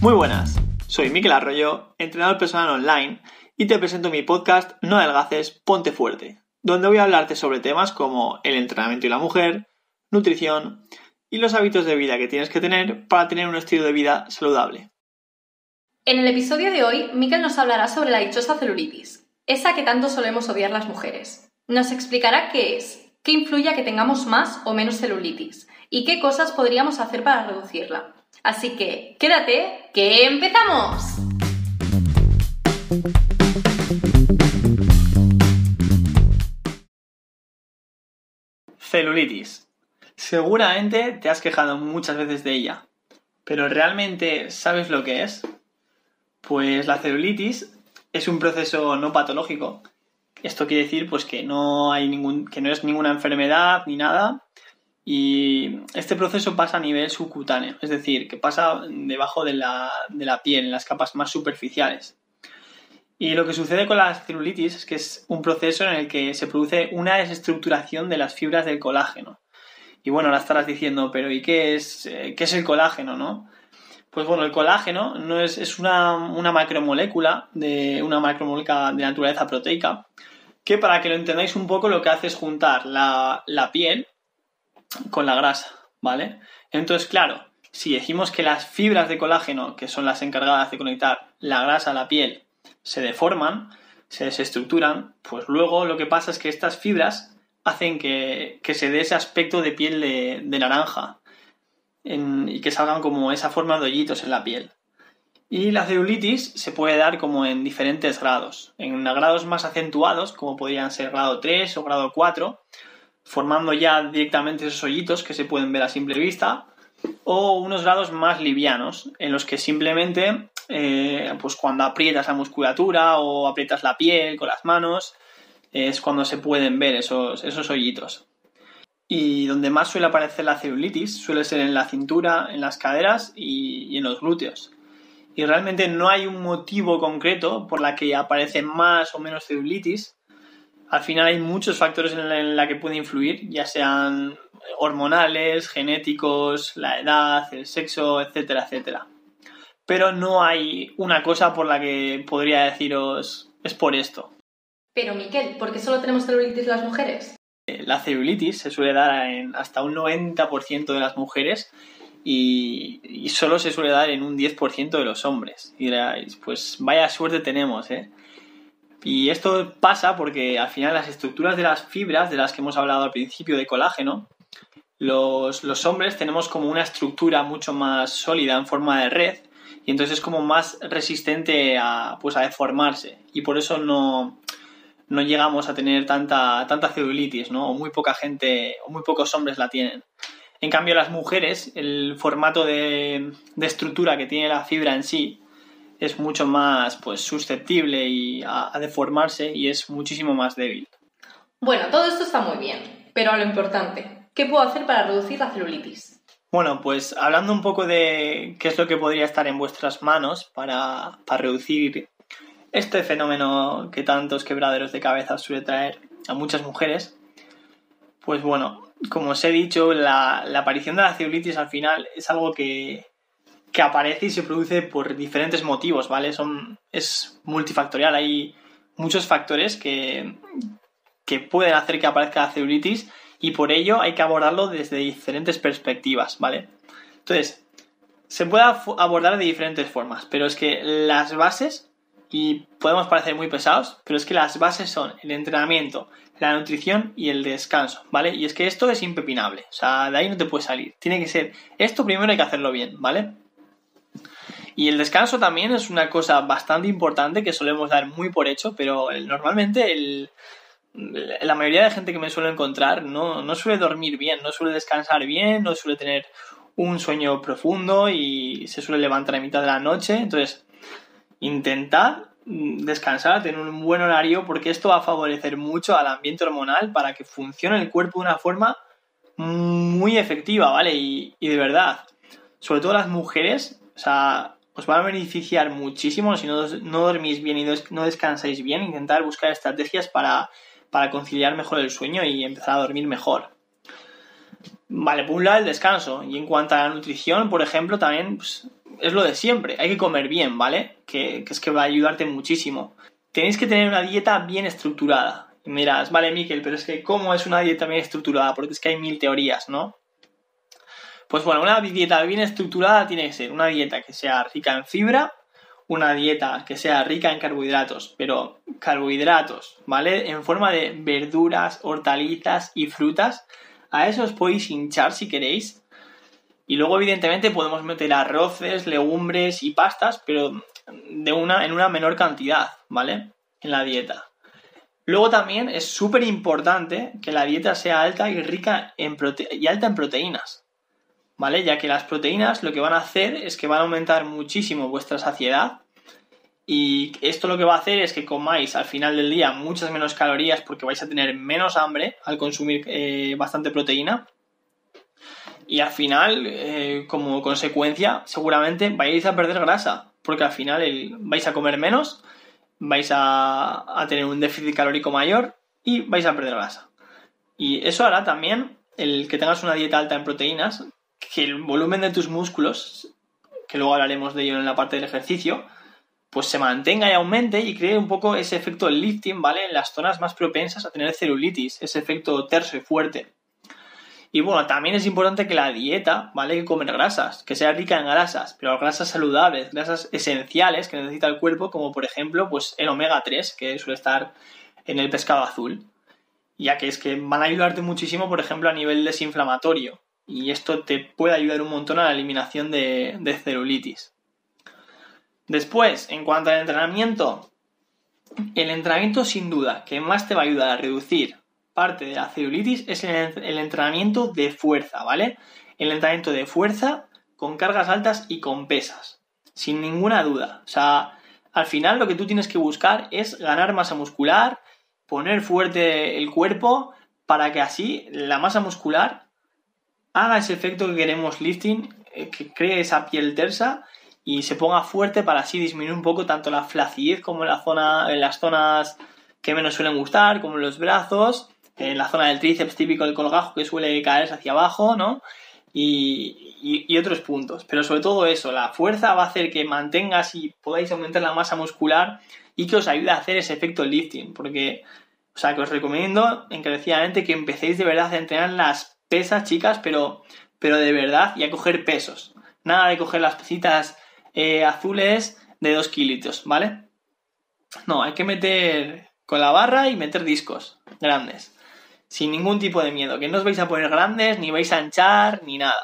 Muy buenas, soy Miquel Arroyo, entrenador personal online, y te presento mi podcast No adelgaces, ponte fuerte, donde voy a hablarte sobre temas como el entrenamiento y la mujer, nutrición y los hábitos de vida que tienes que tener para tener un estilo de vida saludable. En el episodio de hoy, Miquel nos hablará sobre la dichosa celulitis, esa que tanto solemos odiar las mujeres. Nos explicará qué es, qué influye a que tengamos más o menos celulitis y qué cosas podríamos hacer para reducirla. Así que quédate, que empezamos. Celulitis. Seguramente te has quejado muchas veces de ella, pero ¿realmente sabes lo que es? Pues la celulitis es un proceso no patológico. Esto quiere decir pues que no hay ningún que no es ninguna enfermedad ni nada, y este proceso pasa a nivel subcutáneo, es decir, que pasa debajo de la, piel, en las capas más superficiales. Y lo que sucede con la celulitis es que es un proceso en el que se produce una desestructuración de las fibras del colágeno. Y bueno, ahora estarás diciendo, pero ¿y qué es, eh, qué es el colágeno, no? Pues bueno, el colágeno no es, es una, macromolécula de una macromolécula de naturaleza proteica que para que lo entendáis un poco lo que hace es juntar la, la piel con la grasa, ¿vale? Entonces, claro, si decimos que las fibras de colágeno, que son las encargadas de conectar la grasa a la piel, se deforman, se desestructuran, pues luego lo que pasa es que estas fibras hacen que, se dé ese aspecto de piel de, naranja y que salgan como esa forma de hoyitos en la piel. Y la celulitis se puede dar como en diferentes grados. En grados más acentuados, como podrían ser grado 3 o grado 4, formando ya directamente esos hoyitos que se pueden ver a simple vista, o unos grados más livianos, en los que simplemente, eh, pues cuando aprietas la musculatura o aprietas la piel con las manos, es cuando se pueden ver esos, esos hoyitos. Y donde más suele aparecer la celulitis suele ser en la cintura, en las caderas y, y en los glúteos. Y realmente no hay un motivo concreto por la que aparece más o menos celulitis, al final hay muchos factores en la, que puede influir, ya sean hormonales, genéticos, la edad, el sexo, etcétera, etcétera. Pero no hay una cosa por la que podría deciros es por esto. Pero Miquel, ¿por qué solo tenemos celulitis las mujeres? Eh, la celulitis se suele dar en hasta un 90% de las mujeres y, y, solo se suele dar en un 10% de los hombres. Y diréis, pues vaya suerte tenemos, ¿eh? Y esto pasa porque al final las estructuras de las fibras de las que hemos hablado al principio de colágeno, los, hombres tenemos como una estructura mucho más sólida en forma de red y entonces es como más resistente a, pues a deformarse y por eso no, no llegamos a tener tanta, tanta celulitis, ¿no? O muy poca gente, o muy pocos hombres la tienen. En cambio, las mujeres, el formato de, de estructura que tiene la fibra en sí es mucho más pues, susceptible y a, deformarse y es muchísimo más débil. Bueno, todo esto está muy bien, pero a lo importante, ¿qué puedo hacer para reducir la celulitis? Bueno, pues hablando un poco de qué es lo que podría estar en vuestras manos para, reducir este fenómeno que tantos quebraderos de cabeza suele traer a muchas mujeres, pues bueno, como os he dicho, la, aparición de la celulitis al final es algo que, que aparece y se produce por diferentes motivos, ¿vale? Es multifactorial, hay muchos factores que, que pueden hacer que aparezca la celulitis y por ello hay que abordarlo desde diferentes perspectivas, ¿vale? Entonces, se puede abordar de diferentes formas, pero es que las bases, y podemos parecer muy pesados, pero es que las bases son el entrenamiento, la nutrición y el descanso, ¿vale? Y es que esto es impepinable, o sea, de ahí no te puedes salir. Tiene que ser, esto primero hay que hacerlo bien, ¿vale? Y el descanso también es una cosa bastante importante que solemos dar muy por hecho, pero normalmente la mayoría de gente que me suele encontrar no, no suele dormir bien, no suele descansar bien, no suele tener un sueño profundo y se suele levantar a mitad de la noche. Entonces, intentad descansar, tener un buen horario, porque esto va a favorecer mucho al ambiente hormonal para que funcione el cuerpo de una forma muy efectiva, ¿vale? Y, y de verdad, sobre todo las mujeres, o sea, os va a beneficiar muchísimo si no, no dormís bien y no descansáis bien, intentar buscar estrategias para, conciliar mejor el sueño y empezar a dormir mejor. Vale, por un lado el descanso. Y en cuanto a la nutrición, por ejemplo, también pues, es lo de siempre. Hay que comer bien, ¿vale? Que, que, es que va a ayudarte muchísimo. Tenéis que tener una dieta bien estructurada. Y miras, vale, Miquel, pero es que ¿cómo es una dieta bien estructurada? Porque es que hay mil teorías, ¿no? Pues bueno, una dieta bien estructurada tiene que ser una dieta que sea rica en fibra, una dieta que sea rica en carbohidratos, pero carbohidratos, ¿vale? En forma de verduras, hortalizas y frutas. A eso os podéis hinchar si queréis. Y luego, evidentemente, podemos meter arroces, legumbres y pastas, pero de una, en una menor cantidad, ¿vale? En la dieta. Luego también es súper importante que la dieta sea alta y rica en y alta en proteínas. ¿Vale? Ya que las proteínas lo que van a hacer es que van a aumentar muchísimo vuestra saciedad. Y esto lo que va a hacer es que comáis al final del día muchas menos calorías porque vais a tener menos hambre al consumir eh, bastante proteína. Y al final, eh, como consecuencia, seguramente vais a perder grasa. Porque al final vais a comer menos vais a, tener un déficit calórico mayor y vais a perder grasa. Y eso hará también el que tengas una dieta alta en proteínas, que el volumen de tus músculos, que luego hablaremos de ello en la parte del ejercicio, pues se mantenga y aumente y cree un poco ese efecto lifting, ¿vale? En las zonas más propensas a tener celulitis, ese efecto terso y fuerte. Y bueno, también es importante que la dieta, ¿vale? Que comer grasas, que sea rica en grasas, pero grasas saludables, grasas esenciales que necesita el cuerpo, como por ejemplo, pues el omega 3, que suele estar en el pescado azul. Ya que es que van a ayudarte muchísimo, por ejemplo, a nivel desinflamatorio. Y esto te puede ayudar un montón a la eliminación de, de celulitis. Después, en cuanto al entrenamiento, el entrenamiento sin duda que más te va a ayudar a reducir parte de la celulitis es el, entrenamiento de fuerza, ¿vale? El entrenamiento de fuerza con cargas altas y con pesas, sin ninguna duda. O sea, al final lo que tú tienes que buscar es ganar masa muscular, poner fuerte el cuerpo para que así la masa muscular haga ese efecto que queremos lifting, eh, que cree esa piel tersa y se ponga fuerte para así disminuir un poco tanto la flacidez como las zonas que menos suelen gustar, como los brazos en la zona del tríceps típico del colgajo que suele caerse hacia abajo, ¿no? Y, otros puntos. Pero sobre todo eso, la fuerza va a hacer que mantengas y podáis aumentar la masa muscular y que os ayude a hacer ese efecto lifting. Porque, o sea, que os recomiendo encarecidamente que empecéis de verdad a entrenar las pesas, chicas, pero, pero de verdad y a coger pesos. Nada de coger las pesitas eh, azules de 2 kilitos, ¿vale? No, hay que meter con la barra y meter discos grandes sin ningún tipo de miedo, que no os vais a poner grandes, ni vais a hinchar, ni nada.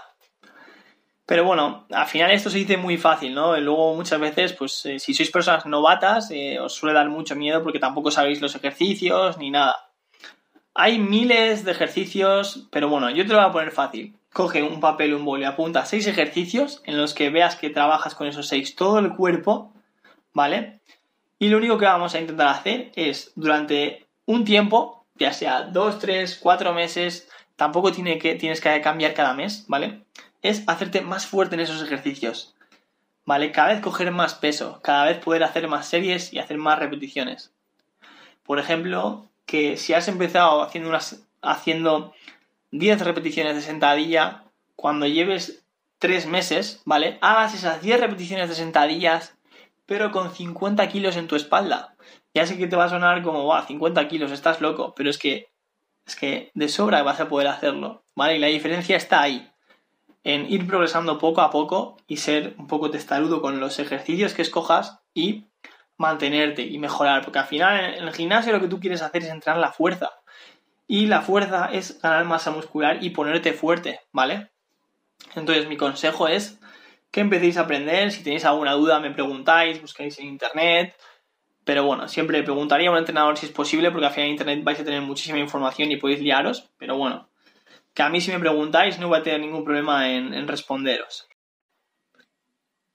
Pero bueno, al final esto se dice muy fácil, ¿no? Y luego muchas veces, pues eh, si sois personas novatas, eh, os suele dar mucho miedo porque tampoco sabéis los ejercicios ni nada. Hay miles de ejercicios, pero bueno, yo te lo voy a poner fácil. Coge un papel, un boli, apunta seis ejercicios en los que veas que trabajas con esos seis todo el cuerpo, ¿vale? Y lo único que vamos a intentar hacer es durante un tiempo ya sea dos, tres, cuatro meses, tampoco tiene que, tienes que cambiar cada mes, ¿vale? Es hacerte más fuerte en esos ejercicios, ¿vale? Cada vez coger más peso, cada vez poder hacer más series y hacer más repeticiones. Por ejemplo, que si has empezado haciendo, unas, haciendo 10 repeticiones de sentadilla, cuando lleves 3 meses, ¿vale? Hagas esas 10 repeticiones de sentadillas, pero con 50 kilos en tu espalda. Ya sé que te va a sonar como, va, 50 kilos, estás loco, pero es que, es que de sobra vas a poder hacerlo, ¿vale? Y la diferencia está ahí, en ir progresando poco a poco y ser un poco testarudo con los ejercicios que escojas y mantenerte y mejorar, porque al final en el gimnasio lo que tú quieres hacer es entrenar la fuerza. Y la fuerza es ganar masa muscular y ponerte fuerte, ¿vale? Entonces mi consejo es que empecéis a aprender, si tenéis alguna duda me preguntáis, buscáis en internet, pero bueno, siempre preguntaría a un entrenador si es posible, porque al final en internet vais a tener muchísima información y podéis liaros. Pero bueno, que a mí si me preguntáis no voy a tener ningún problema en, responderos.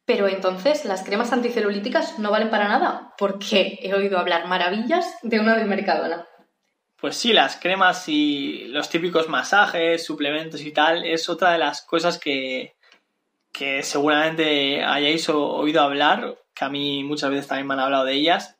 Pero entonces las cremas anticelulíticas no valen para nada, porque he oído hablar maravillas de una del Mercadona. Pues sí, las cremas y los típicos masajes, suplementos y tal, es otra de las cosas que, que seguramente hayáis oído hablar, que a mí muchas veces también me han hablado de ellas,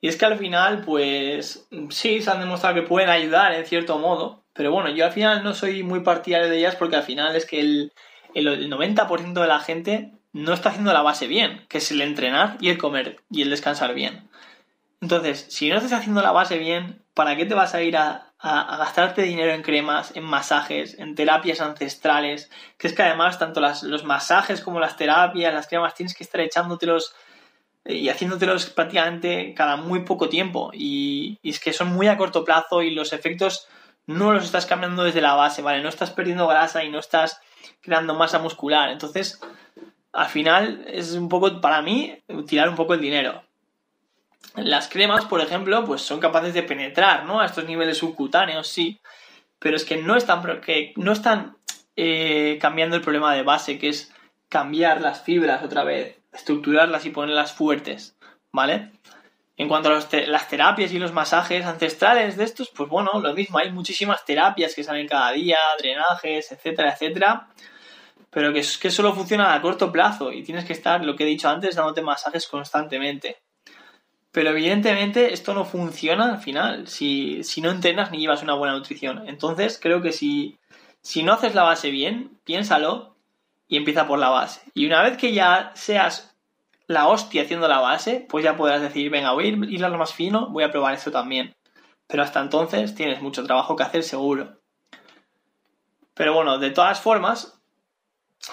y es que al final, pues sí, se han demostrado que pueden ayudar en cierto modo, Pero bueno, yo al final no soy muy partidario de ellas porque al final es que el, el 90% de la gente no está haciendo la base bien, que es el entrenar y el comer y el descansar bien. Entonces, si no estás haciendo la base bien, ¿para qué te vas a ir a, gastarte dinero en cremas, en masajes, en terapias ancestrales? Que es que además tanto los masajes como las terapias, las cremas, tienes que estar echándotelos y haciéndotelos prácticamente cada muy poco tiempo. Y, y, es que son muy a corto plazo y los efectos no los estás cambiando desde la base, ¿vale? No estás perdiendo grasa y no estás creando masa muscular. Entonces, al final es un poco, para mí, tirar un poco el dinero. Las cremas, por ejemplo, pues son capaces de penetrar, ¿no? A estos niveles subcutáneos, sí. Pero es que no están, que no están eh, cambiando el problema de base, que es cambiar las fibras otra vez, estructurarlas y ponerlas fuertes, ¿vale? En cuanto a las terapias y los masajes ancestrales de estos, pues bueno, lo mismo, hay muchísimas terapias que salen cada día, drenajes, etcétera, etcétera, pero que, que solo funciona a corto plazo y tienes que estar, lo que he dicho antes, dándote masajes constantemente. Pero evidentemente esto no funciona al final si, si no entrenas ni llevas una buena nutrición. Entonces creo que si, si no haces la base bien, piénsalo y empieza por la base. Y una vez que ya seas la hostia haciendo la base, pues ya podrás decir, venga, voy a ir a lo más fino, voy a probar esto también. Pero hasta entonces tienes mucho trabajo que hacer seguro. Pero bueno, de todas formas,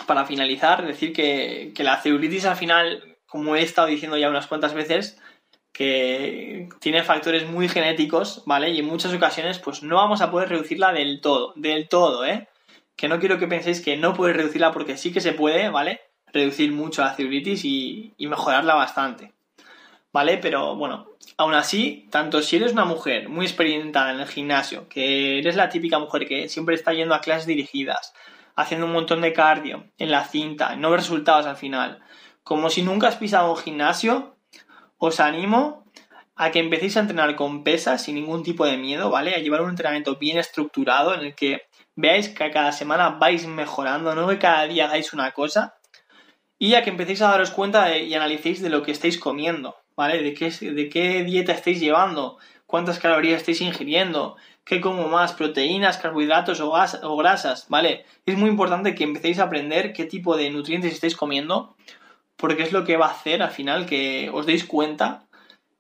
para finalizar, decir que, que la celulitis al final, como he estado diciendo ya unas cuantas veces, que tiene factores muy genéticos, ¿vale? Y en muchas ocasiones, pues no vamos a poder reducirla del todo, del todo, ¿eh? Que no quiero que penséis que no puedes reducirla porque sí que se puede, ¿vale? Reducir mucho la celulitis y, mejorarla bastante, ¿vale? Pero bueno, aún así, tanto si eres una mujer muy experimentada en el gimnasio, que eres la típica mujer que siempre está yendo a clases dirigidas, haciendo un montón de cardio en la cinta, no ves resultados al final, como si nunca has pisado un gimnasio, os animo a que empecéis a entrenar con pesas sin ningún tipo de miedo, ¿vale? A llevar un entrenamiento bien estructurado en el que veáis que cada semana vais mejorando, no que cada día hagáis una cosa, y a que empecéis a daros cuenta y analicéis de lo que estáis comiendo, ¿vale? De qué, dieta estáis llevando, cuántas calorías estáis ingiriendo, qué como más, proteínas, carbohidratos o, o grasas, ¿vale? Es muy importante que empecéis a aprender qué tipo de nutrientes estáis comiendo porque es lo que va a hacer al final que os deis cuenta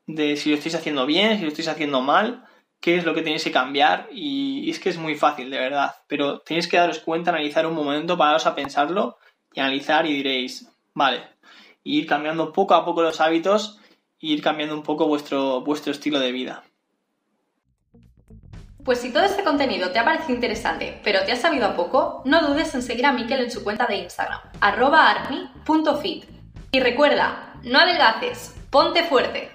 de si lo estáis haciendo bien, si lo estáis haciendo mal, qué es lo que tenéis que cambiar y es que es muy fácil, de verdad, pero tenéis que daros cuenta, analizar un momento, pararos a pensarlo y analizar y diréis, vale, ir cambiando poco a poco los hábitos e ir cambiando un poco vuestro, vuestro estilo de vida. Pues si todo este contenido te ha parecido interesante, pero te ha sabido a poco, no dudes en seguir a Mikel en su cuenta de Instagram, arroba army.fit y recuerda, no adelgaces, ponte fuerte.